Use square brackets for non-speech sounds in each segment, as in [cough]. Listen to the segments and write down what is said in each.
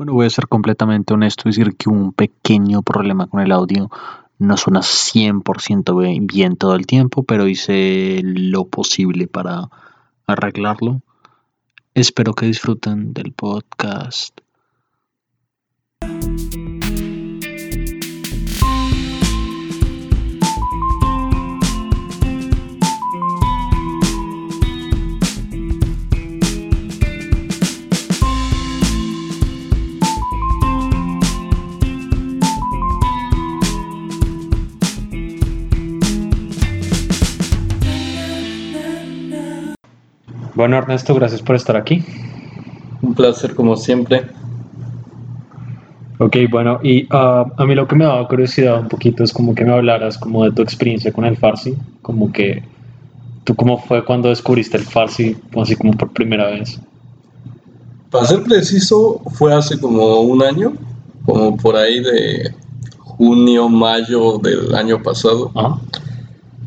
Bueno, voy a ser completamente honesto y decir que un pequeño problema con el audio. No suena 100% bien todo el tiempo, pero hice lo posible para arreglarlo. Espero que disfruten del podcast. Bueno, Ernesto, gracias por estar aquí. Un placer como siempre. Ok, bueno, y uh, a mí lo que me daba curiosidad un poquito es como que me hablaras como de tu experiencia con el Farsi, como que tú cómo fue cuando descubriste el Farsi, así como por primera vez. Para ser preciso, fue hace como un año, como por ahí de junio, mayo del año pasado.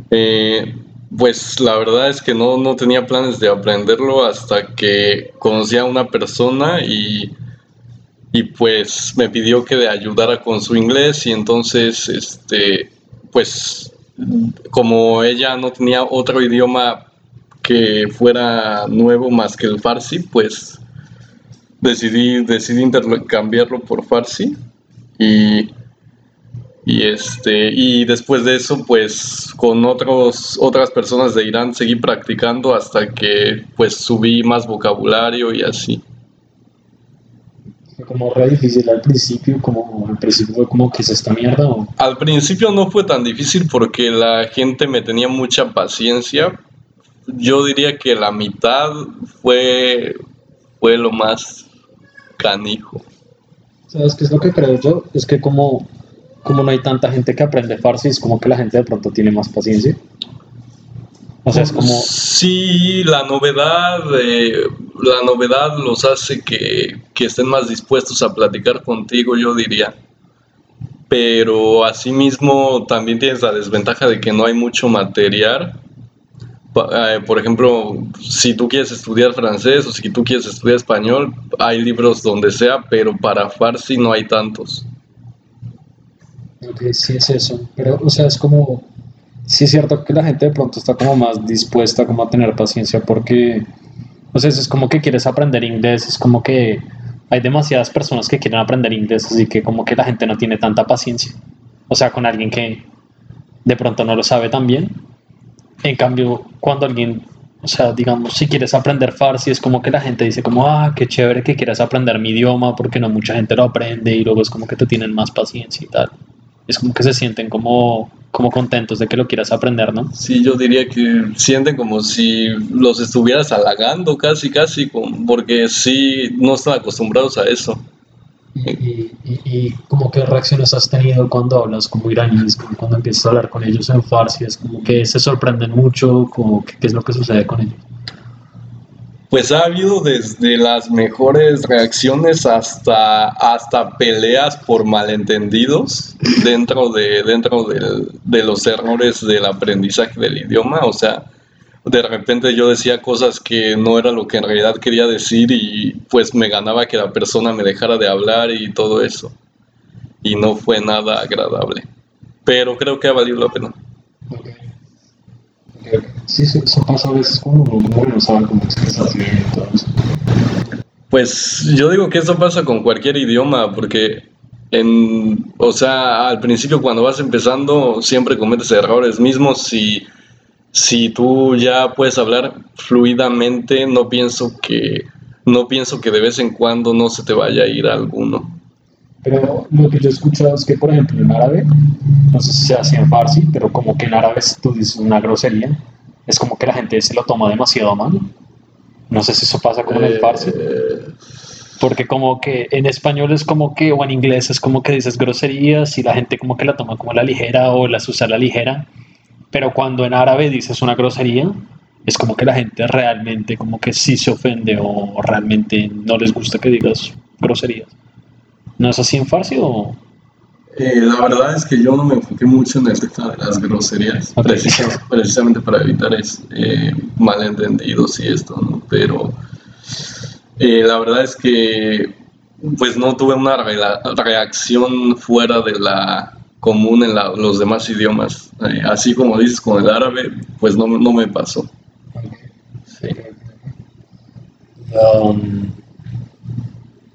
Eh, pues la verdad es que no, no tenía planes de aprenderlo hasta que conocí a una persona y, y pues me pidió que le ayudara con su inglés y entonces este pues como ella no tenía otro idioma que fuera nuevo más que el farsi, pues decidí, decidí intercambiarlo por farsi y y este y después de eso pues con otros otras personas de Irán seguí practicando hasta que pues subí más vocabulario y así. Como re difícil al principio como al principio fue como que es esta mierda o? al principio no fue tan difícil porque la gente me tenía mucha paciencia. Yo diría que la mitad fue fue lo más canijo. Sabes qué es lo que creo yo es que como como no hay tanta gente que aprende farsi, es como que la gente de pronto tiene más paciencia. O sea, es como... Sí, la novedad, eh, la novedad los hace que, que, estén más dispuestos a platicar contigo, yo diría. Pero asimismo también tienes la desventaja de que no hay mucho material. Eh, por ejemplo, si tú quieres estudiar francés o si tú quieres estudiar español, hay libros donde sea, pero para farsi no hay tantos. Ok, sí es eso, pero o sea, es como, sí es cierto que la gente de pronto está como más dispuesta como a tener paciencia porque, o sea, es como que quieres aprender inglés, es como que hay demasiadas personas que quieren aprender inglés, así que como que la gente no tiene tanta paciencia, o sea, con alguien que de pronto no lo sabe tan bien. En cambio, cuando alguien, o sea, digamos, si quieres aprender farsi, es como que la gente dice como, ah, qué chévere que quieras aprender mi idioma porque no mucha gente lo aprende y luego es como que te tienen más paciencia y tal es como que se sienten como, como contentos de que lo quieras aprender, ¿no? Sí, yo diría que sienten como si los estuvieras halagando casi, casi, porque sí, no están acostumbrados a eso. ¿Y, y, y, como qué reacciones has tenido cuando hablas como iraníes, como cuando empiezas a hablar con ellos en farsi? Es como que se sorprenden mucho, como qué es lo que sucede con ellos pues ha habido desde las mejores reacciones hasta, hasta peleas por malentendidos dentro, de, dentro de los errores del aprendizaje del idioma. O sea, de repente yo decía cosas que no era lo que en realidad quería decir y pues me ganaba que la persona me dejara de hablar y todo eso. Y no fue nada agradable. Pero creo que ha valido la pena. Sí, sí, eso pasa a veces cuando uno no sabe cómo expresarse bien eso. Pues yo digo que eso pasa con cualquier idioma, porque en, o sea, al principio cuando vas empezando siempre cometes errores mismos. Si, si tú ya puedes hablar fluidamente, no pienso que no pienso que de vez en cuando no se te vaya a ir alguno. Pero lo que yo he escuchado es que, por ejemplo, en árabe, no sé si se hace en farsi, pero como que en árabe si tú dices una grosería, es como que la gente se lo toma demasiado mal. No sé si eso pasa como en el farsi. Porque como que en español es como que, o en inglés es como que dices groserías y la gente como que la toma como la ligera o las usa la ligera. Pero cuando en árabe dices una grosería, es como que la gente realmente como que sí se ofende o realmente no les gusta que digas groserías. ¿No es así en Farsi o...? Eh, la verdad es que yo no me enfoqué mucho en el tema de las groserías, precisamente, para evitar es, eh, malentendidos y esto, ¿no? Pero eh, la verdad es que pues no tuve una reacción fuera de la común en los demás idiomas. Eh, así como dices con el árabe, pues no, no me pasó. Um,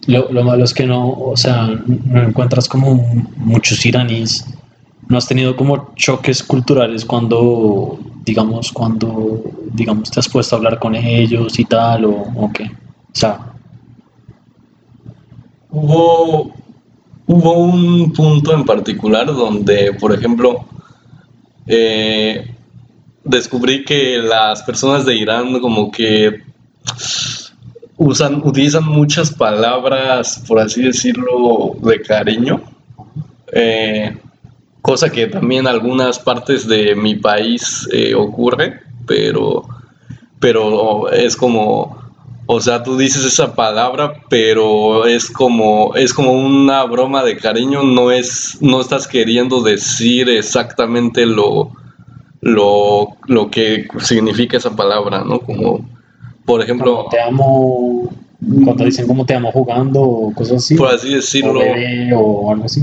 lo, malo es que no, o sea, no encuentras como muchos iraníes. ¿No has tenido como choques culturales cuando, digamos, cuando, digamos, te has puesto a hablar con ellos y tal, o, o qué? O sea, hubo hubo un punto en particular donde, por ejemplo, eh, descubrí que las personas de Irán como que usan, utilizan muchas palabras, por así decirlo, de cariño. Eh, cosa que también en algunas partes de mi país eh, ocurre, pero, pero es como o sea, tú dices esa palabra, pero es como, es como una broma de cariño, no es, no estás queriendo decir exactamente lo, lo, lo que significa esa palabra, ¿no? Como, por ejemplo... te amo, cuando dicen como te amo jugando o cosas así. Por así decirlo. O, algo así.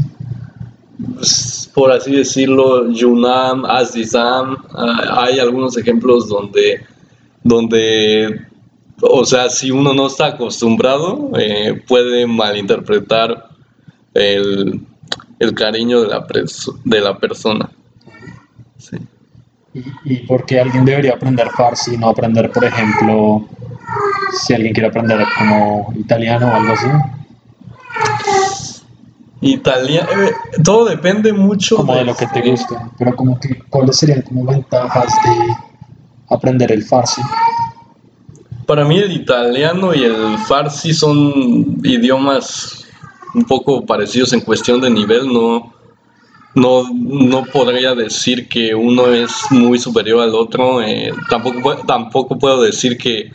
Por así decirlo, Yunam, Azizam, ah, hay algunos ejemplos donde, donde o sea, si uno no está acostumbrado, eh, puede malinterpretar el, cariño de la, de la persona. Sí. ¿Y, por qué alguien debería aprender farsi y no aprender, por ejemplo, si alguien quiere aprender como italiano o algo así? Italiano, eh, todo depende mucho como de, lo que te guste, pero como que, ¿cuáles serían como ventajas de aprender el farsi? Para mí el italiano y el farsi son idiomas un poco parecidos en cuestión de nivel, no, no, no podría decir que uno es muy superior al otro, eh, tampoco, tampoco puedo decir que,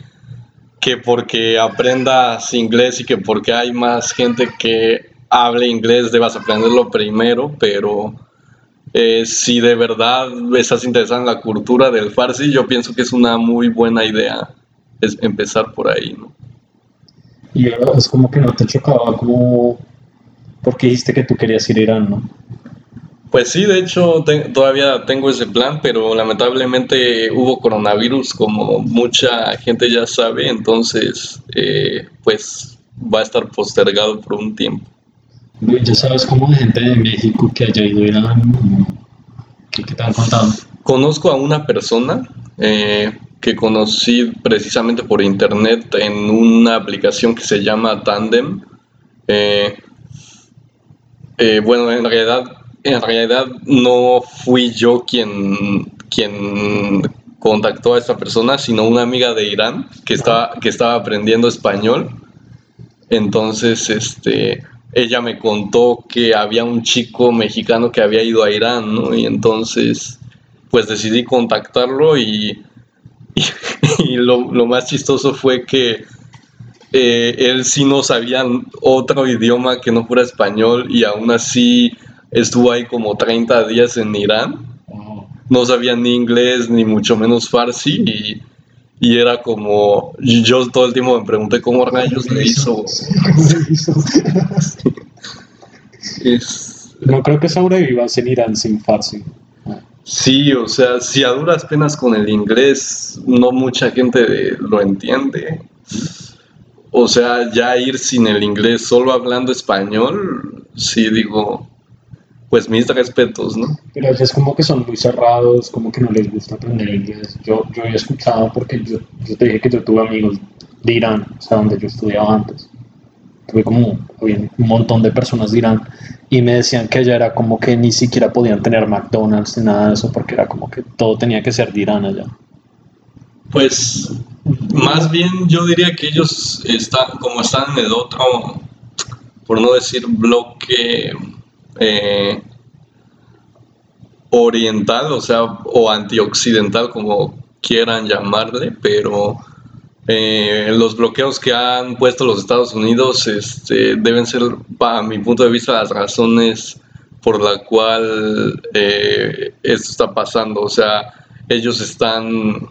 que porque aprendas inglés y que porque hay más gente que hable inglés debas aprenderlo primero, pero eh, si de verdad estás interesado en la cultura del farsi, yo pienso que es una muy buena idea es empezar por ahí, ¿no? Y es como que no te chocaba, como porque dijiste que tú querías ir a Irán, ¿no? Pues sí, de hecho todavía tengo ese plan, pero lamentablemente hubo coronavirus, como mucha gente ya sabe, entonces eh, pues va a estar postergado por un tiempo. ¿Ya sabes cómo hay gente de México que haya ido a Irán? ¿Qué, te han contado? Conozco a una persona, eh, que conocí precisamente por internet en una aplicación que se llama Tandem. Eh, bueno, en realidad, en realidad no fui yo quien, quien contactó a esta persona, sino una amiga de Irán que estaba, que estaba aprendiendo español. Entonces, este, ella me contó que había un chico mexicano que había ido a Irán, ¿no? Y entonces, pues decidí contactarlo y [laughs] y, lo, más chistoso fue que eh, él sí no sabía otro idioma que no fuera español y aún así estuvo ahí como 30 días en Irán. No sabía ni inglés ni mucho menos farsi y, era como yo todo el tiempo me pregunté cómo rayos le hizo. [laughs] No creo que sobrevivas en Irán sin farsi. Sí, o sea, si a duras penas con el inglés no mucha gente lo entiende. O sea, ya ir sin el inglés, solo hablando español, sí digo, pues mis respetos, ¿no? Pero es como que son muy cerrados, como que no les gusta aprender inglés. Yo, yo he escuchado porque yo, yo te dije que yo tuve amigos de Irán, o sea, donde yo estudiaba antes. Tuve como un montón de personas de Irán y me decían que allá era como que ni siquiera podían tener McDonald's ni nada de eso porque era como que todo tenía que ser de Irán allá. Pues más bien yo diría que ellos están como están en el otro, por no decir bloque eh, oriental, o sea, o antioccidental como quieran llamarle, pero eh, los bloqueos que han puesto los Estados Unidos este, deben ser, para mi punto de vista, las razones por la cual eh, esto está pasando. O sea, ellos están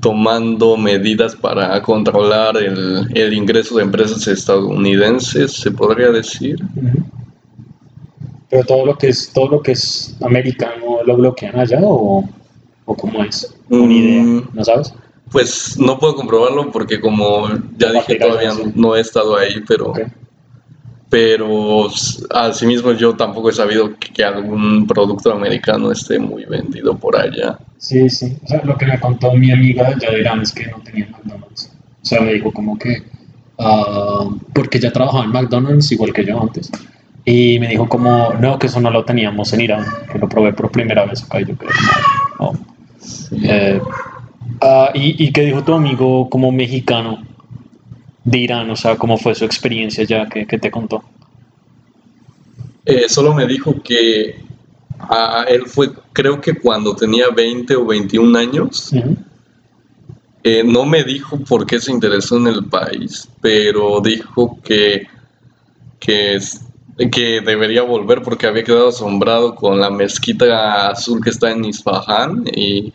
tomando medidas para controlar el, ingreso de empresas estadounidenses, se podría decir. Pero todo lo que es todo lo que es americano lo bloquean allá o, o cómo es? Una idea, mm. ¿no sabes? Pues no puedo comprobarlo porque como ya dije todavía no, he estado ahí, pero pero asimismo yo tampoco he sabido que, algún producto americano esté muy vendido por allá. Sí, sí. O sea, lo que me contó mi amiga ya dirán es que no tenía McDonald's. O sea, me dijo como que, uh, porque ya trabajaba en McDonald's igual que yo antes. Y me dijo como, no, que eso no lo teníamos en Irán, que lo probé por primera vez acá y yo creo no. Eh, uh, y, ¿Y qué dijo tu amigo como mexicano? de Irán? O sea, ¿cómo fue su experiencia ya que, te contó? Eh, solo me dijo que él fue, creo que cuando tenía 20 o 21 años. Eh, no me dijo por qué se interesó en el país, pero dijo que, que, que debería volver porque había quedado asombrado con la mezquita azul que está en Isfahan y,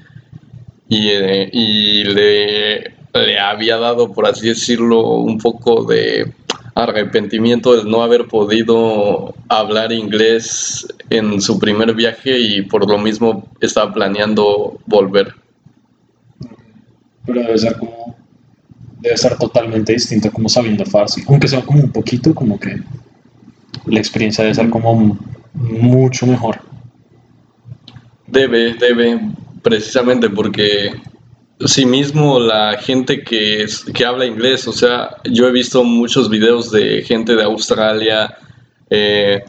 y, eh, y le le había dado, por así decirlo, un poco de arrepentimiento de no haber podido hablar inglés en su primer viaje y por lo mismo estaba planeando volver. Pero debe ser como debe ser totalmente distinto como sabiendo farsi, aunque sea como un poquito como que la experiencia debe ser como mucho mejor. Debe, debe, precisamente porque sí mismo la gente que, que habla inglés, o sea, yo he visto muchos videos de gente de Australia, eh,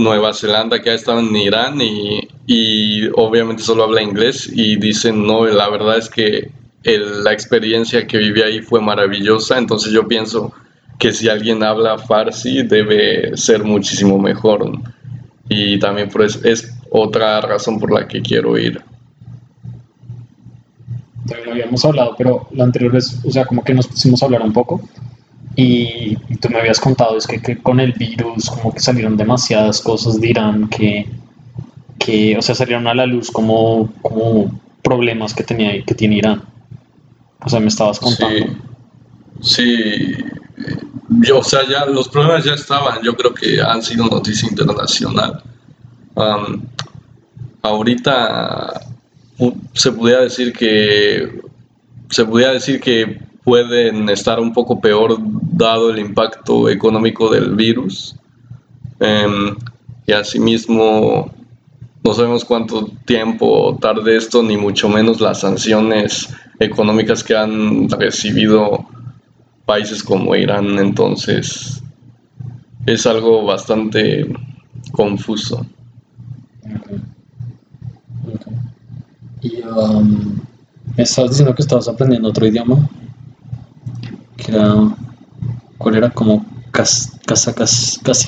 Nueva Zelanda que ha estado en Irán y, y, obviamente solo habla inglés y dicen, no, la verdad es que la experiencia que viví ahí fue maravillosa, entonces yo pienso que si alguien habla farsi debe ser muchísimo mejor y también pues es otra razón por la que quiero ir también habíamos hablado, pero la anterior vez, o sea, como que nos pusimos a hablar un poco y, tú me habías contado, es que, que, con el virus como que salieron demasiadas cosas de Irán que, que o sea, salieron a la luz como, como problemas que, tenía, que tiene Irán. O sea, me estabas contando. Sí, Yo, o sea, ya los problemas ya estaban, yo creo que han sido noticia internacional. ahorita se pudiera decir que se pudiera decir que pueden estar un poco peor dado el impacto económico del virus. Em, y asimismo no sabemos cuánto tiempo tarde esto ni mucho menos las sanciones económicas que han recibido países como Irán. Entonces es algo bastante confuso um, me estabas diciendo que estabas aprendiendo otro idioma. Que era. ¿Cuál era? Como Kazakastani.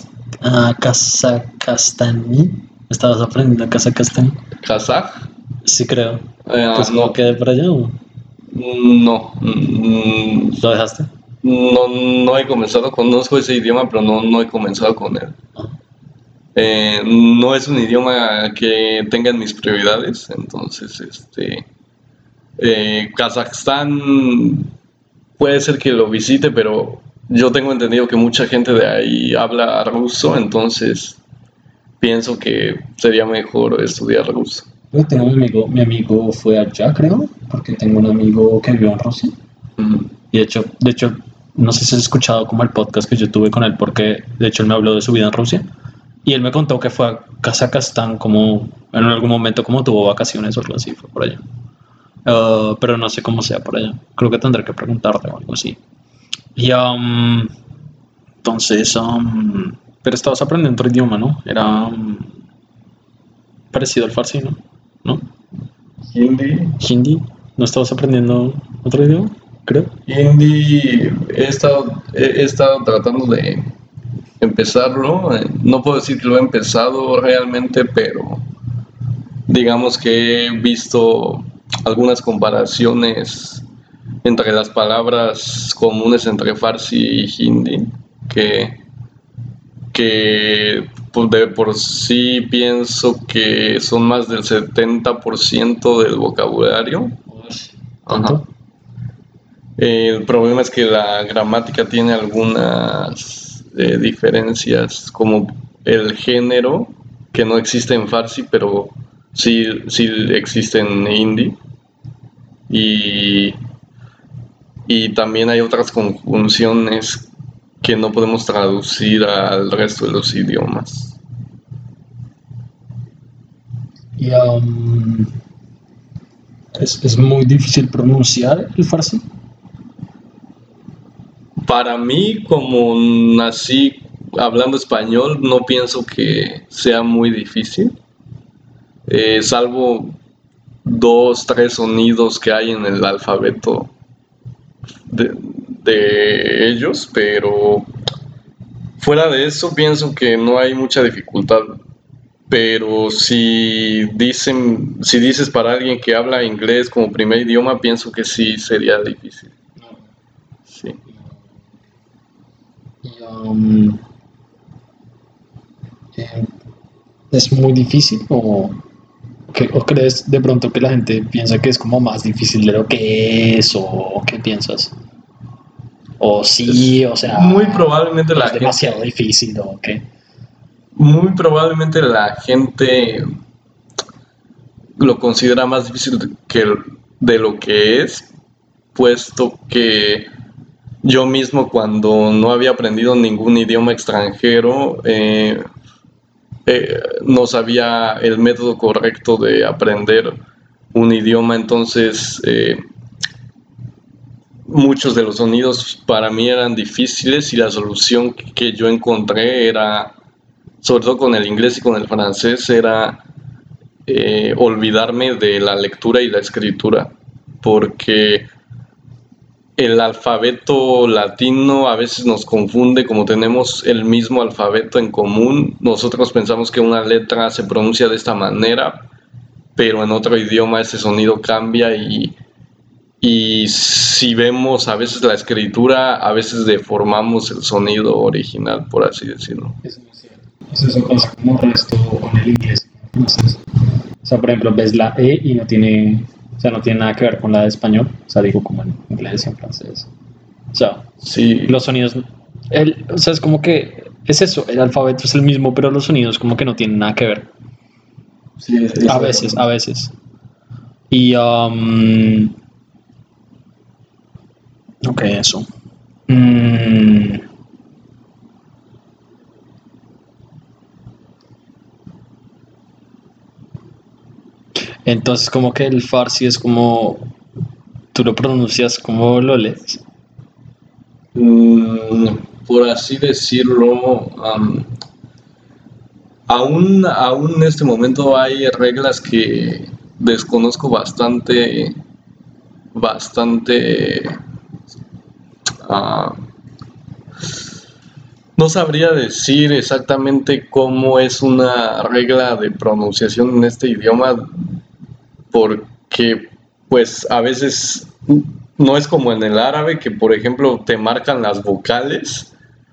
Ah, ¿Estabas aprendiendo Kazakastani? ¿Kazaj? Sí, creo. Eh, pues no quedé por allá. ¿o? No. ¿Lo dejaste? No, no he comenzado. Conozco ese idioma, pero no, no he comenzado con él. Ah. Eh, no es un idioma que tenga mis prioridades, entonces, este, eh, Kazajstán puede ser que lo visite, pero yo tengo entendido que mucha gente de ahí habla ruso, entonces pienso que sería mejor estudiar ruso. Yo tengo mi amigo, mi amigo fue allá, creo, porque tengo un amigo que vivió en Rusia. Y de hecho, de hecho, no sé si has escuchado como el podcast que yo tuve con él, porque de hecho él me habló de su vida en Rusia. Y él me contó que fue a Kazajstán como en algún momento como tuvo vacaciones o algo así, fue por allá. Uh, pero no sé cómo sea por allá. Creo que tendré que preguntarte o algo así. Y um, entonces, um, pero estabas aprendiendo otro idioma, ¿no? Era um, parecido al farsi, ¿no? ¿No? Hindi. Hindi. ¿No estabas aprendiendo otro idioma? Creo. Hindi he estado, he estado tratando de empezarlo. Eh, no puedo decir que lo he empezado realmente, pero digamos que he visto algunas comparaciones entre las palabras comunes entre Farsi y Hindi, que, que pues, de por sí pienso que son más del 70% del vocabulario. El problema es que la gramática tiene algunas eh, diferencias, como el género, que no existe en farsi, pero sí, sí existe en hindi. Y, y también hay otras conjunciones que no podemos traducir al resto de los idiomas. Y, um, es, es, muy difícil pronunciar el farsi. Para mí, como nací hablando español, no pienso que sea muy difícil. Eh, salvo dos, tres sonidos que hay en el alfabeto de, de ellos, pero fuera de eso pienso que no hay mucha dificultad. Pero si dicen, si dices para alguien que habla inglés como primer idioma, pienso que sí sería difícil. Sí. Um, eh, ¿Es muy difícil o, o, crees de pronto que la gente piensa que es como más difícil de lo que es o qué piensas? O sí, o sea. Muy probablemente la es demasiado difícil, ¿o qué? Muy probablemente la gente lo considera más difícil que de lo que es, puesto que yo mismo cuando no había aprendido ningún idioma extranjero, eh, eh, no sabía el método correcto de aprender un idioma, entonces eh, muchos de los sonidos para mí eran difíciles y la solución que yo encontré era, sobre todo con el inglés y con el francés, era olvidarme de la lectura y la escritura, porque el alfabeto latino a veces nos confunde, como tenemos el mismo alfabeto en común, nosotros pensamos que una letra se pronuncia de esta manera, pero en otro idioma ese sonido cambia y y si vemos a veces la escritura, a veces deformamos el sonido original, por así decirlo. Eso es con el inglés. o sea, por ejemplo, ves la E y no tiene, o sea, no tiene nada que ver con la de español. O sea, digo como en inglés y en francés. O sea, sí. los sonidos, el, o sea, es como que es eso, el alfabeto es el mismo, pero los sonidos como que no tienen nada que ver. Sí, a veces, a veces. Y um, Ok, eso. Mm. Entonces, como que el farsi es como. ¿Tú lo pronuncias como lo lees? Mm, por así decirlo. aún, aún en este momento hay reglas que desconozco bastante. Bastante Ah, no sabría decir exactamente cómo es una regla de pronunciación en este idioma, porque pues a veces no es como en el árabe, que por ejemplo te marcan las vocales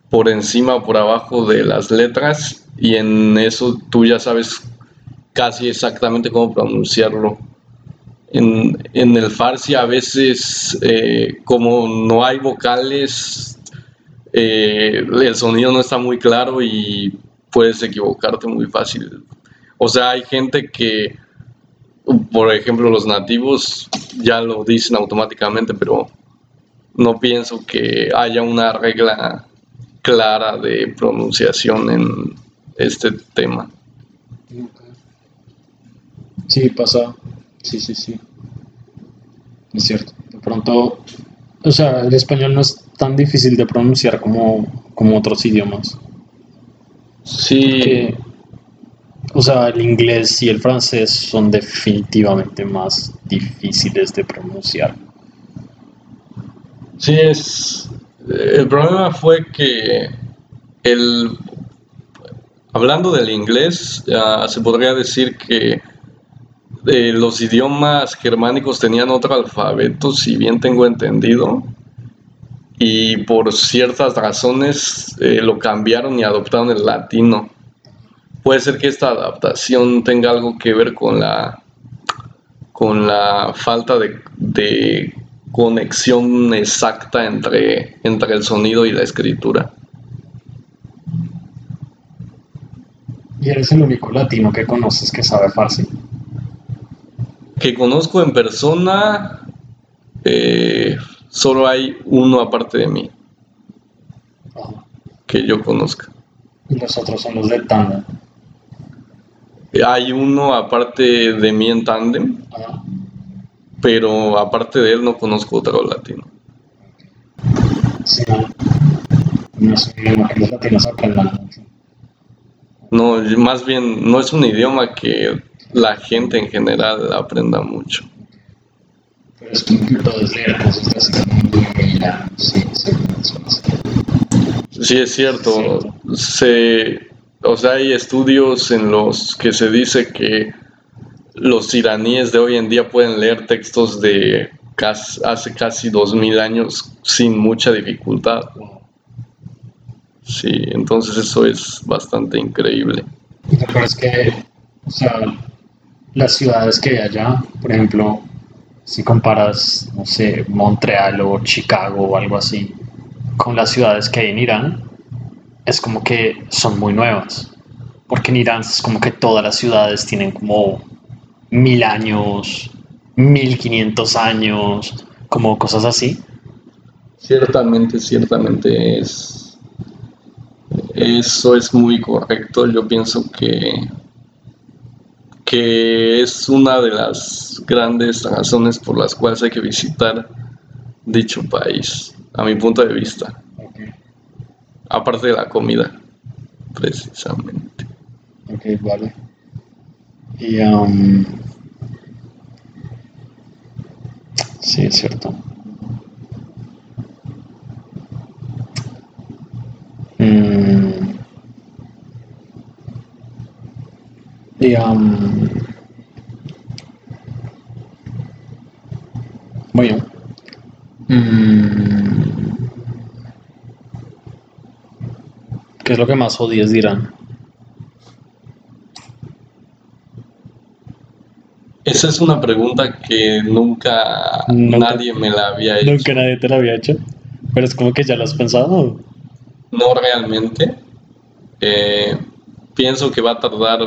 por encima o por abajo de las letras y en eso tú ya sabes casi exactamente cómo pronunciarlo en, el farsi a veces, eh, como no hay vocales, eh, el sonido no está muy claro y puedes equivocarte muy fácil. O sea, hay gente que, por ejemplo, los nativos ya lo dicen automáticamente, pero no pienso que haya una regla clara de pronunciación en este tema. Sí, pasa, Sí, sí, sí. Es cierto. De pronto, o sea, el español no es tan difícil de pronunciar como, como otros idiomas. Sí. O sea, el inglés y el francés son definitivamente más difíciles de pronunciar. Sí, es. El problema fue que el. Hablando del inglés, se podría decir que los idiomas germánicos tenían otro alfabeto, si bien tengo entendido, y por ciertas razones eh, lo cambiaron y adoptaron el latino. Puede ser que esta adaptación tenga algo que ver con la con la falta de, conexión exacta entre, entre el sonido y la escritura. ¿Y eres el único latino que conoces que sabe farsi? Que conozco en persona, eh, solo hay uno aparte de mí. Que yo conozca. Y los otros son los de Tandem. Hay uno aparte de mí en Tandem. Pero aparte de él no conozco otro latino. Sí, no. es un idioma que los latinos aprendan No, más bien no es un idioma que la gente en general aprenda mucho. Pero es es sí, es cierto. Se, o sea, hay estudios en los que se dice que los iraníes de hoy en día pueden leer textos de hace casi 2000 años sin mucha dificultad. Sí, entonces eso es bastante increíble. Pero es que, o sea, las ciudades que hay allá, por ejemplo, si comparas, no sé, Montreal o Chicago o algo así, con las ciudades que hay en Irán, es como que son muy nuevas. Porque en Irán es como que todas las ciudades tienen como mil años, mil quinientos años, como cosas así. Ciertamente, ciertamente es. Eso es muy correcto. Yo pienso que que es una de las grandes razones por las cuales hay que visitar dicho país, a mi punto de vista. Aparte de la comida, precisamente. Ok, vale. Y, um, sí, es cierto. Mm. Y, um, bueno. Mm, ¿Qué es lo que más odias dirán? Esa es una pregunta que nunca, nadie me la había hecho. Nunca nadie te la había hecho. Pero es como que ya lo has pensado. No realmente. Eh, pienso que va a tardar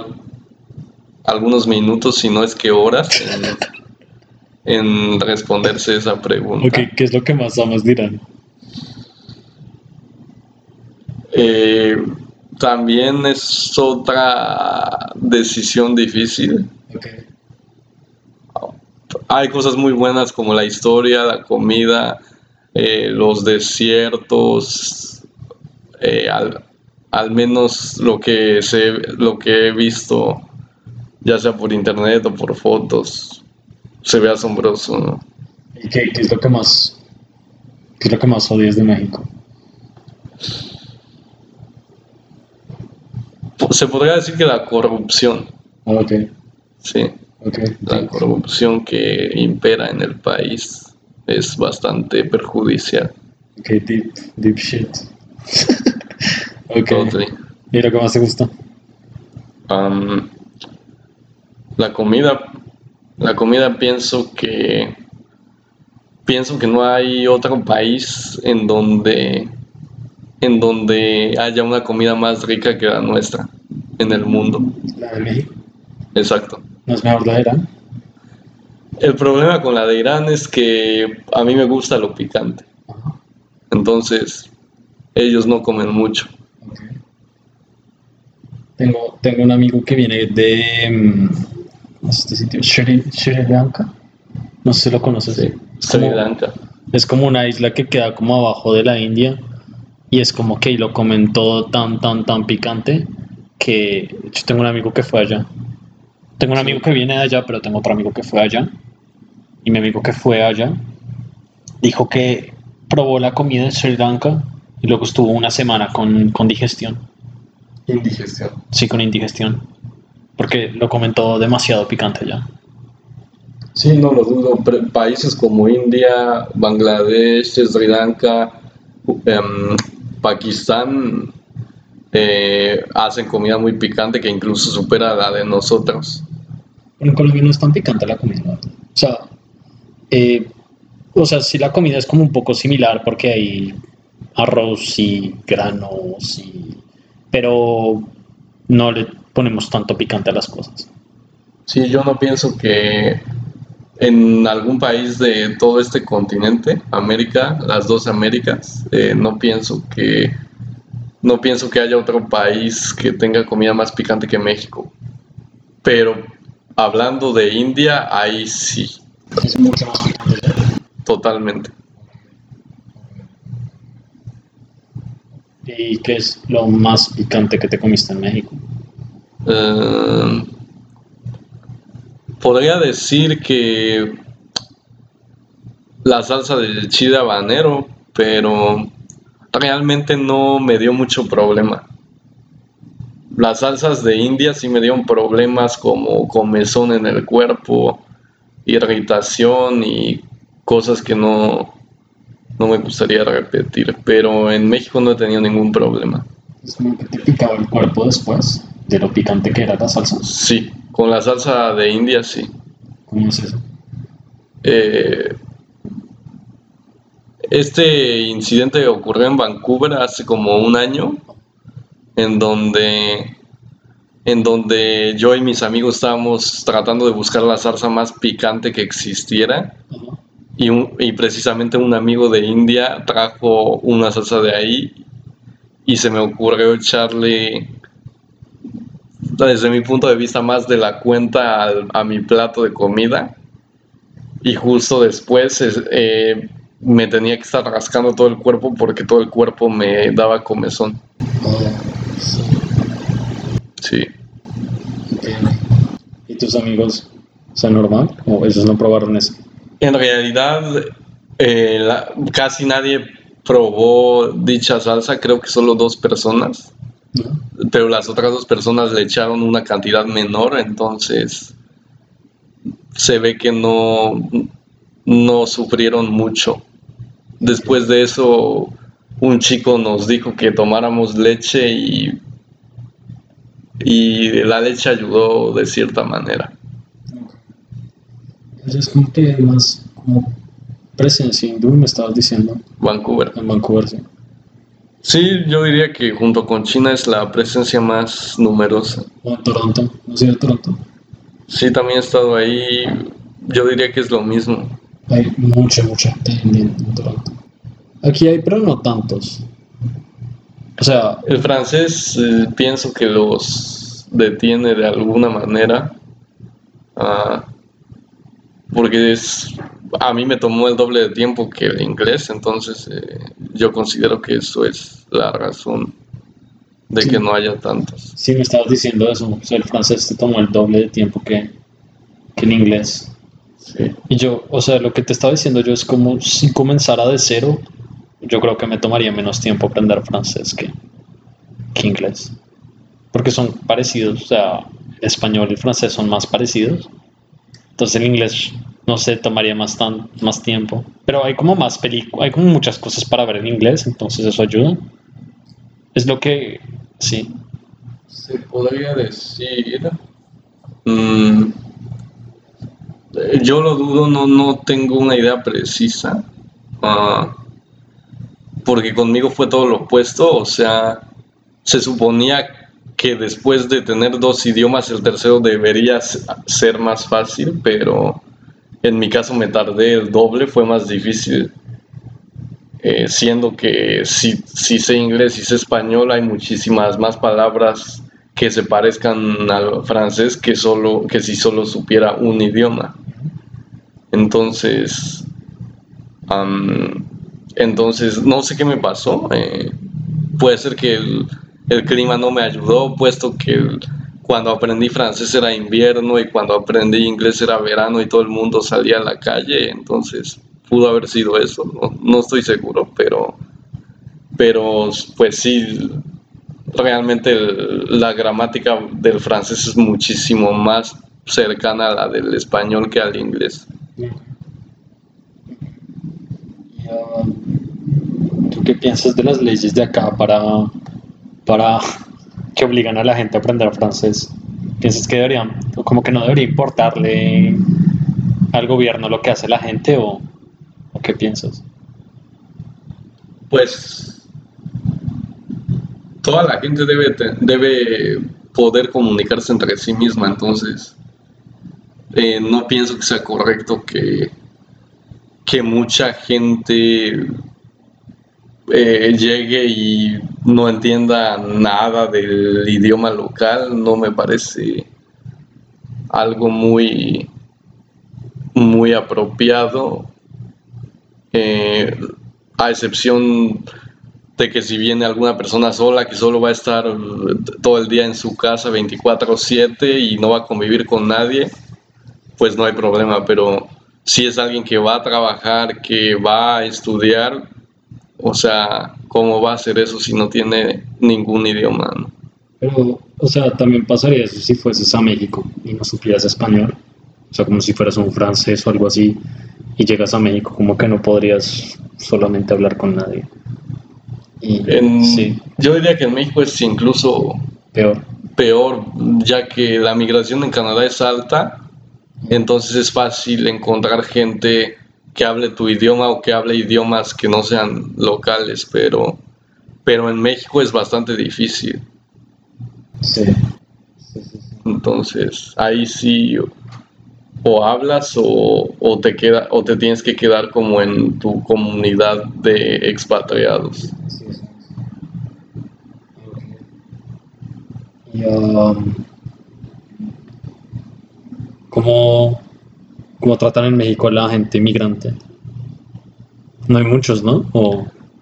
algunos minutos, si no es que horas, en, responderse esa pregunta. Ok, ¿qué es lo que más amas dirán? Eh, también es otra decisión difícil. Hay cosas muy buenas como la historia, la comida, eh, los desiertos, eh, al, al, menos lo que, sé, lo que he visto ya sea por internet o por fotos, se ve asombroso, ¿no? ¿Y qué, es lo que más, qué es lo que más odias de México? Se podría decir que la corrupción. Ok. Sí. Okay. La corrupción que impera en el país es bastante perjudicial. Ok, deep, deep shit. [laughs] ok. ¿Y lo que más te gusta? Um, la comida, la comida pienso que pienso que no hay otro país en donde en donde haya una comida más rica que la nuestra en el mundo. La de México. Exacto. ¿No es mejor la de Irán? El problema con la de Irán es que a mí me gusta lo picante. Entonces, ellos no comen mucho. Tengo, tengo un amigo que viene de, mm, este sitio, Sri, Lanka. No sé si lo conoces. Sí, Sri Lanka. Es como una isla que queda como abajo de la India y es como que lo comen todo tan, tan, tan picante que yo tengo un amigo que fue allá. Tengo un amigo que viene de allá, pero tengo otro amigo que fue allá. Y mi amigo que fue allá dijo que probó la comida en Sri Lanka y luego estuvo una semana con, con digestión. Indigestión. Sí, con indigestión porque lo comentó demasiado picante ya. Sí, no lo dudo. Países como India, Bangladesh, Sri Lanka, em, Pakistán eh, hacen comida muy picante que incluso supera la de nosotros. En Colombia no es tan picante la comida. O sea, eh, o sea, sí la comida es como un poco similar porque hay arroz y granos y... Pero no le ponemos tanto picante a las cosas. Sí, yo no pienso que en algún país de todo este continente, América, las dos Américas, eh, no pienso que no pienso que haya otro país que tenga comida más picante que México. Pero hablando de India, ahí sí. Es mucho más picante. Totalmente. ¿Y qué es lo más picante que te comiste en México? Eh, podría decir que la salsa del chile habanero, pero realmente no me dio mucho problema. Las salsas de India sí me dieron problemas como comezón en el cuerpo, irritación y cosas que no, no me gustaría repetir, pero en México no he tenido ningún problema. ¿Es como que te picaba el cuerpo después de lo picante que era la salsa? Sí, con la salsa de India sí. ¿Cómo es eso? Eh, este incidente ocurrió en Vancouver hace como un año, en donde, en donde yo y mis amigos estábamos tratando de buscar la salsa más picante que existiera. Y, y, precisamente un amigo de India trajo una salsa de ahí y se me ocurrió echarle, desde mi punto de vista, más de la cuenta a, mi plato de comida. Y justo después eh, me tenía que estar rascando todo el cuerpo porque todo el cuerpo me daba comezón. Sí. ¿Y tus amigos son normal o ellos no probaron eso? En realidad, eh, casi nadie probó dicha salsa, creo que solo dos personas. Pero las otras dos personas le echaron una cantidad menor, entonces se ve que no, no sufrieron mucho. Después de eso, un chico nos dijo que tomáramos leche y, y la leche ayudó de cierta manera. Es como que más como presencia hindú, me estabas diciendo. Vancouver. En Vancouver, sí. Sí, yo diría que junto con China es la presencia más numerosa. O en Toronto, ¿no es Toronto? Sí, también he estado ahí. Yo diría que es lo mismo. Hay mucha, mucha gente en, Toronto. Aquí hay, pero no tantos. O sea... El francés eh, pienso que los detiene de alguna manera. Uh, porque es, a mí me tomó el doble de tiempo que el inglés, entonces eh, yo considero que eso es la razón de que no haya tantos. Sí, me estabas diciendo eso, o sea, el francés te tomó el doble de tiempo que, que el inglés. Sí. Y yo, o sea, lo que te estaba diciendo yo es como si comenzara de cero, yo creo que me tomaría menos tiempo aprender francés que, que inglés. Porque son parecidos, o sea, español y francés son más parecidos entonces el inglés, no sé, tomaría más, tan, más tiempo. Pero hay como más películas, hay como muchas cosas para ver en inglés, entonces eso ayuda. Es lo que, sí. Se podría decir... Mm, yo lo dudo, no, no tengo una idea precisa. Ah, porque conmigo fue todo lo opuesto, o sea, se suponía que después de tener dos idiomas el tercero debería ser más fácil, pero en mi caso me tardé el doble, fue más difícil. Eh, siendo que si, si sé inglés y sé español hay muchísimas más palabras que se parezcan al francés que, solo, que si solo supiera un idioma. Entonces, entonces no sé qué me pasó. Eh, puede ser que el, el clima no me ayudó, puesto que cuando aprendí francés era invierno y cuando aprendí inglés era verano y todo el mundo salía a la calle, entonces pudo haber sido eso, no, estoy seguro, pero, pero pues sí, realmente la gramática del francés es muchísimo más cercana a la del español que al inglés. ¿Tú qué piensas de las leyes de acá para para [laughs] que obligan a la gente a aprender francés? ¿Piensas que deberían, como que no debería importarle al gobierno lo que hace la gente o, o qué piensas? Pues toda la gente debe, debe poder comunicarse entre sí misma, entonces eh, no pienso que sea correcto que, que mucha gente eh, llegue y no entienda nada del idioma local, no me parece algo muy, muy apropiado, eh, a excepción de que si viene alguna persona sola que solo va a estar todo el día en su casa 24/7 y no va a convivir con nadie, pues no hay problema, pero si es alguien que va a trabajar, que va a estudiar, o sea, ¿cómo va a hacer eso si no tiene ningún idioma? Pero, o sea, también pasaría eso si fueses a México y no supieras español. O sea, como si fueras un francés o algo así y llegas a México, como que no podrías solamente hablar con nadie. sí. Yo diría que en México es incluso peor. Peor, ya que la migración en Canadá es alta, entonces es fácil encontrar gente que hable tu idioma o que hable idiomas que no sean locales, pero, pero en México es bastante difícil. Sí. Entonces, ahí sí o hablas o, te queda o te tienes que quedar como en tu comunidad de expatriados. Y, um, ¿cómo, tratan en México a la gente inmigrante? No hay muchos, ¿no?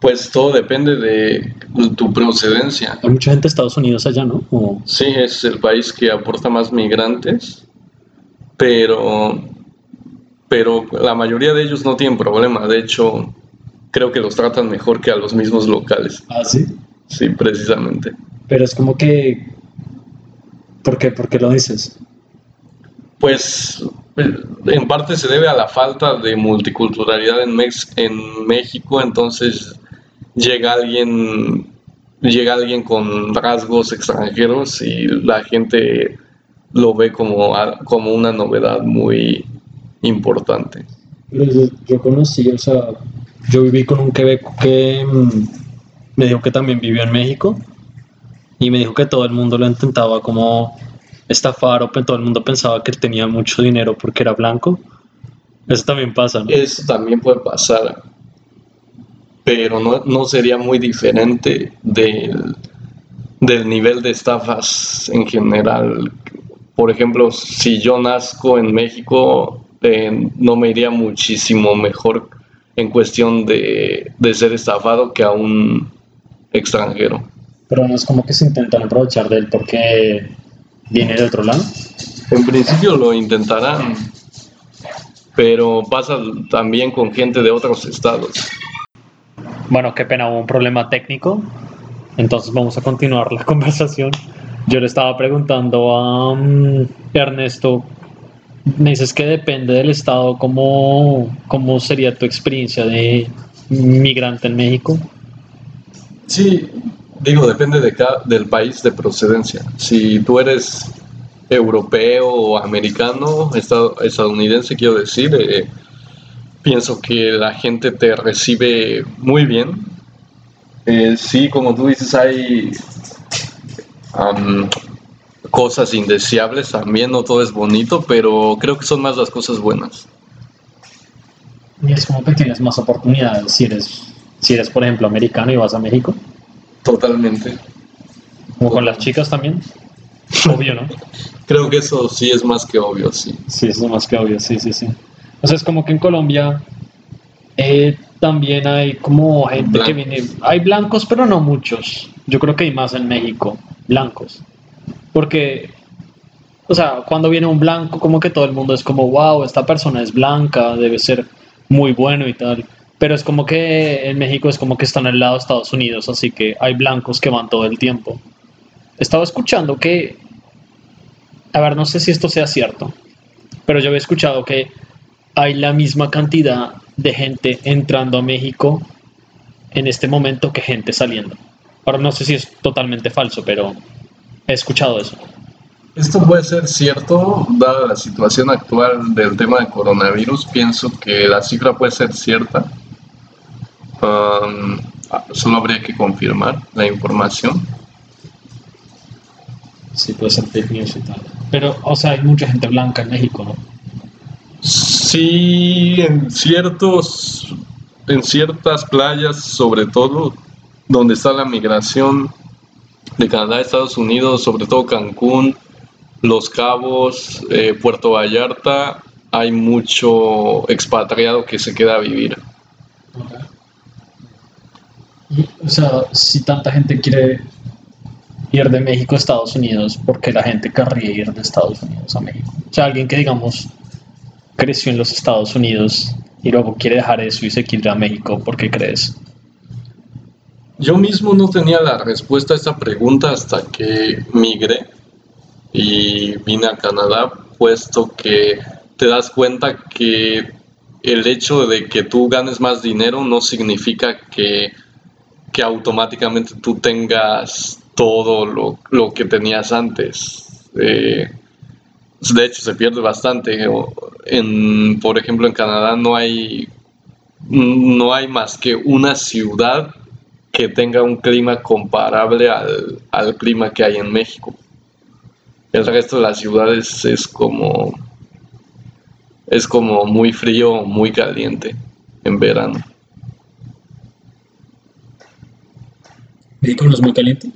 Pues todo depende de tu procedencia. Hay mucha gente de Estados Unidos allá, ¿no? Sí, es el país que aporta más migrantes pero, pero la mayoría de ellos no tienen problema. De hecho, creo que los tratan mejor que a los mismos locales. ¿Ah, sí? Sí, precisamente. Pero es como que... ¿Por qué? ¿Por qué lo dices? Pues en parte se debe a la falta de multiculturalidad en, en México, entonces llega alguien, llega alguien con rasgos extranjeros y la gente lo ve como, como una novedad muy importante. yo, conocí, o sea, yo viví con un quebeco que mm, me dijo que también vivió en México y me dijo que todo el mundo lo intentaba como estafar o todo el mundo pensaba que tenía mucho dinero porque era blanco. Eso también pasa, ¿no? Eso también puede pasar, pero no, no sería muy diferente del, del nivel de estafas en general por ejemplo, si yo nazco en México, eh, no me iría muchísimo mejor en cuestión de, ser estafado que a un extranjero. Pero no es como que se intentan aprovechar de él porque viene de otro lado. En principio lo intentarán, pero pasa también con gente de otros estados. Bueno, qué pena, hubo un problema técnico. Entonces vamos a continuar la [laughs] conversación. Yo le estaba preguntando a mm, Ernesto, me dices que depende del estado, ¿cómo, ¿cómo sería tu experiencia de migrante en México? Sí, digo, depende de cada, del país de procedencia. Si tú eres europeo o americano, estadounidense, quiero decir, eh, pienso que la gente te recibe muy bien. Eh, sí, como tú dices, hay cosas indeseables también, no todo es bonito, pero creo que son más las cosas buenas. Y es como que tienes más oportunidades si eres, si eres por ejemplo, americano y vas a México. Totalmente. Como con las chicas también. [laughs] Obvio, ¿no? Creo que eso sí es más que obvio, sí. Sí, eso es más que obvio, sí, sí, sí. O sea, es como que en Colombia eh, también hay como gente que viene. Hay blancos, pero no muchos. Yo creo que hay más en México blancos. Porque, o sea, cuando viene un blanco, como que todo el mundo es como, wow, esta persona es blanca, debe ser muy bueno y tal. Pero es como que en México es como que están al lado de Estados Unidos, así que hay blancos que van todo el tiempo. Estaba escuchando que, a ver, no sé si esto sea cierto, pero yo había escuchado que hay la misma cantidad de gente entrando a México en este momento que gente saliendo. Ahora no sé si es totalmente falso, pero he escuchado eso. Esto puede ser cierto, dada la situación actual del tema de coronavirus. Pienso que la cifra puede ser cierta. Um, solo habría que confirmar la información. Sí, puede ser fake y tal. Pero, o sea, hay mucha gente blanca en México, ¿no? Sí, en ciertos, en ciertas playas, sobre todo, donde está la migración de Canadá a Estados Unidos, sobre todo Cancún, Los Cabos, eh, Puerto Vallarta, hay mucho expatriado que se queda a vivir. O sea, si tanta gente quiere ir de México a Estados Unidos, ¿por qué la gente querría ir de Estados Unidos a México? O sea, alguien que digamos creció en los Estados Unidos y luego quiere dejar eso y se quiere a México, ¿por qué crees? Yo mismo no tenía la respuesta a esta pregunta hasta que migré y vine a Canadá, puesto que te das cuenta que el hecho de que tú ganes más dinero no significa que, que automáticamente tú tengas todo lo, lo que tenías antes. Eh, de hecho, se pierde bastante. En, por ejemplo, en Canadá no hay, no hay más que una ciudad que tenga un clima comparable al, al clima que hay en México. El resto de las ciudades es como es como muy frío, muy caliente en verano. ¿México no es muy caliente?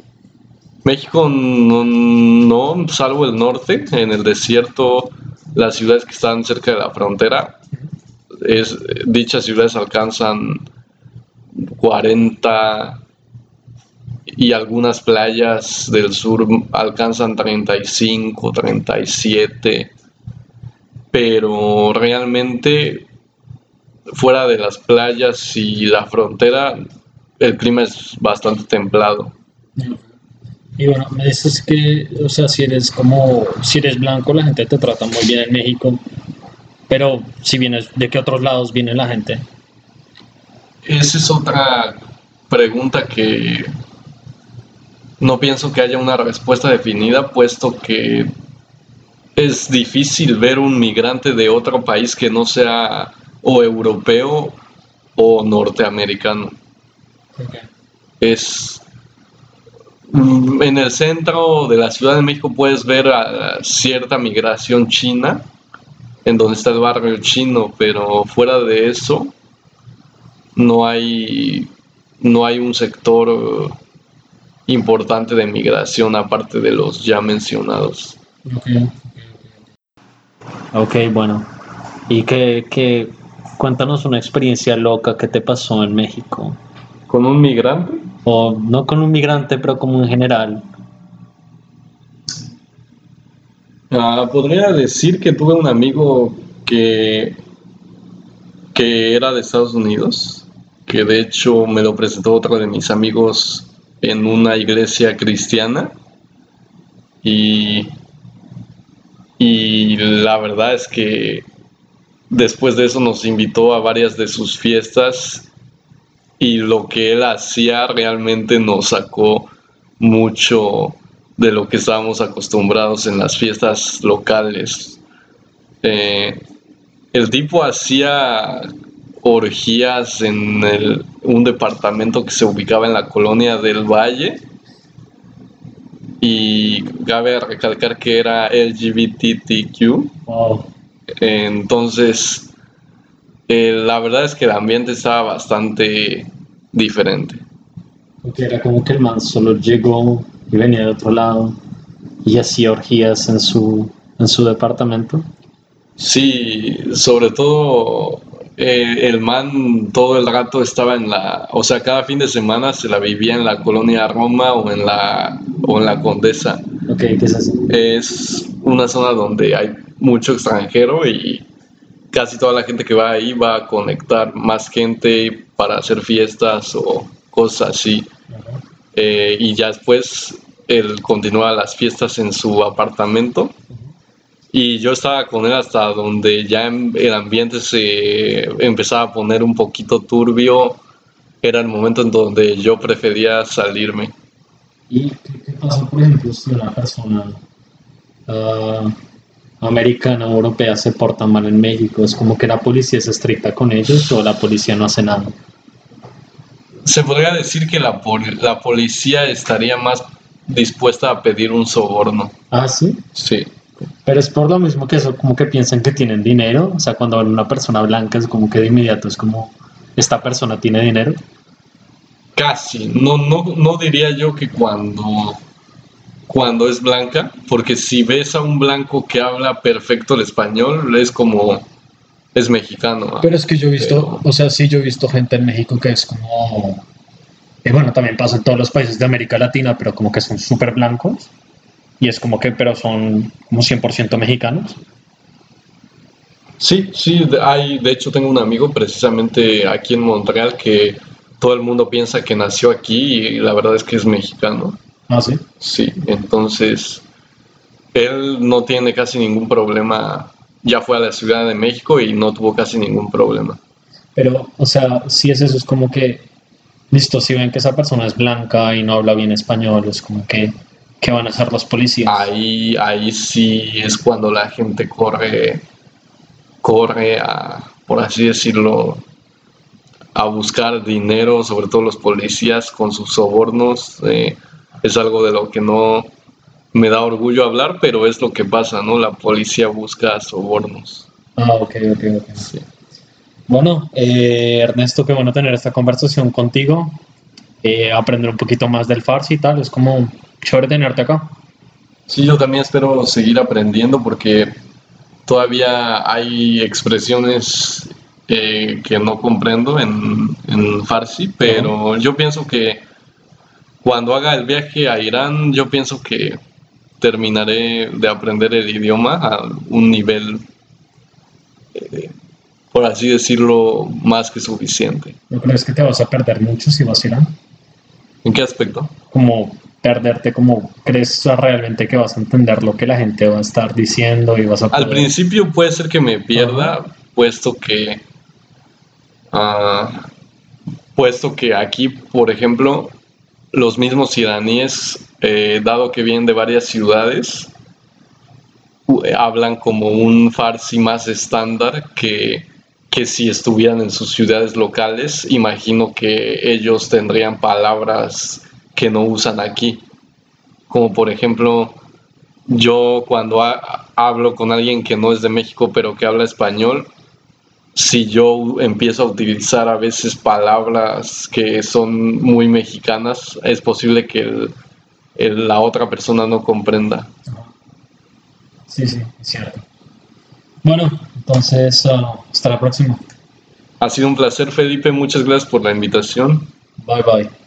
México no, salvo el norte, en el desierto, las ciudades que están cerca de la frontera, es, dichas ciudades alcanzan 40 y algunas playas del sur alcanzan 35, 37, pero realmente fuera de las playas y la frontera el clima es bastante templado. Y bueno, me dices que, o sea, si eres como, si eres blanco, la gente te trata muy bien en México, pero si vienes, ¿de qué otros lados viene la gente? Esa es otra pregunta que no pienso que haya una respuesta definida, puesto que es difícil ver un migrante de otro país que no sea o europeo o norteamericano. Es Mm, en el centro de la Ciudad de México puedes ver cierta migración china, en donde está el barrio chino, pero fuera de eso no hay, no hay un sector importante de migración aparte de los ya mencionados. Ok, bueno. ¿Y qué, cuéntanos una experiencia loca que te pasó en México? ¿Con un migrante? o no con un migrante, pero como en general? Ah, podría decir que tuve un amigo que, que era de Estados Unidos, que de hecho me lo presentó otro de mis amigos en una iglesia cristiana y, y la verdad es que después de eso nos invitó a varias de sus fiestas y lo que él hacía realmente nos sacó mucho de lo que estábamos acostumbrados en las fiestas locales. Eh, el tipo hacía orgías en un departamento que se ubicaba en la colonia del Valle y cabe recalcar que era LGBTQ. Entonces, eh, la verdad es que el ambiente estaba bastante diferente. Porque era como que el man solo llegó y venía de otro lado y hacía orgías en su, en su departamento. Sí, sobre todo eh, el man todo el rato estaba en la, o sea, cada fin de semana se la vivía en la colonia Roma o en la, o en la Condesa. Ok, ¿qué es eso? Es una zona donde hay mucho extranjero y casi toda la gente que va ahí va a conectar más gente para hacer fiestas o cosas así. Eh, y ya después él continúa las fiestas en su apartamento. Y yo estaba con él hasta donde ya el ambiente se empezaba a poner un poquito turbio. Era el momento en donde yo prefería salirme. ¿Y qué, pasó, por ejemplo, si una persona ah, americana o europea se portan mal en México? ¿Es como que la policía es estricta con ellos o la policía no hace nada? Se podría decir que la, la policía estaría más dispuesta a pedir un soborno. Ah, sí. Sí. Pero es por lo mismo que eso, como que piensan que tienen dinero. O sea, cuando ven una persona blanca es como que de inmediato es como, esta persona tiene dinero. Casi. No, no, no diría yo que cuando, cuando es blanca, porque si ves a un blanco que habla perfecto el español, es como, es mexicano. Pero es que yo he visto, o sea, sí, yo he visto gente en México que es como, y bueno, también pasa en todos los países de América Latina, pero como que son súper blancos y es como que, pero son como 100% mexicanos. Sí, sí, hay, de hecho tengo un amigo precisamente aquí en Montreal que todo el mundo piensa que nació aquí y la verdad es que es mexicano. Ah, sí. Sí, entonces él no tiene casi ningún problema, ya fue a la Ciudad de México y no tuvo casi ningún problema. Pero, o sea, si es eso, es como que, listo, si ven que esa persona es blanca y no habla bien español, es como que ¿Qué van a hacer los policías? Ahí, ahí sí es cuando la gente corre, corre a, por así decirlo, a buscar dinero, sobre todo los policías con sus sobornos. Eh, es algo de lo que no me da orgullo hablar, pero es lo que pasa, ¿no? La policía busca sobornos. Ah, ok, ok, ok. Sí. Bueno, eh, Ernesto, qué bueno tener esta conversación contigo. Eh, aprender un poquito más del Farsi y tal. Es como chévere tenerte acá. Sí, yo también espero seguir aprendiendo porque todavía hay expresiones eh, que no comprendo en, en Farsi, pero yo pienso que cuando haga el viaje a Irán, yo pienso que terminaré de aprender el idioma a un nivel, eh, por así decirlo, más que suficiente. ¿No crees que te vas a perder mucho si vas a Irán? ¿En qué aspecto? Como perderte como crees realmente que vas a entender lo que la gente va a estar diciendo y vas a al principio puede ser que me pierda puesto que uh, puesto que aquí por ejemplo los mismos iraníes eh, dado que vienen de varias ciudades hablan como un farsi más estándar que que si estuvieran en sus ciudades locales, imagino que ellos tendrían palabras que no usan aquí. Como por ejemplo, yo cuando hablo con alguien que no es de México pero que habla español, si yo empiezo a utilizar a veces palabras que son muy mexicanas, es posible que la otra persona no comprenda. Sí, sí, es cierto. Bueno, entonces uh, hasta la próxima. Ha sido un placer, Felipe. Muchas gracias por la invitación. Bye bye.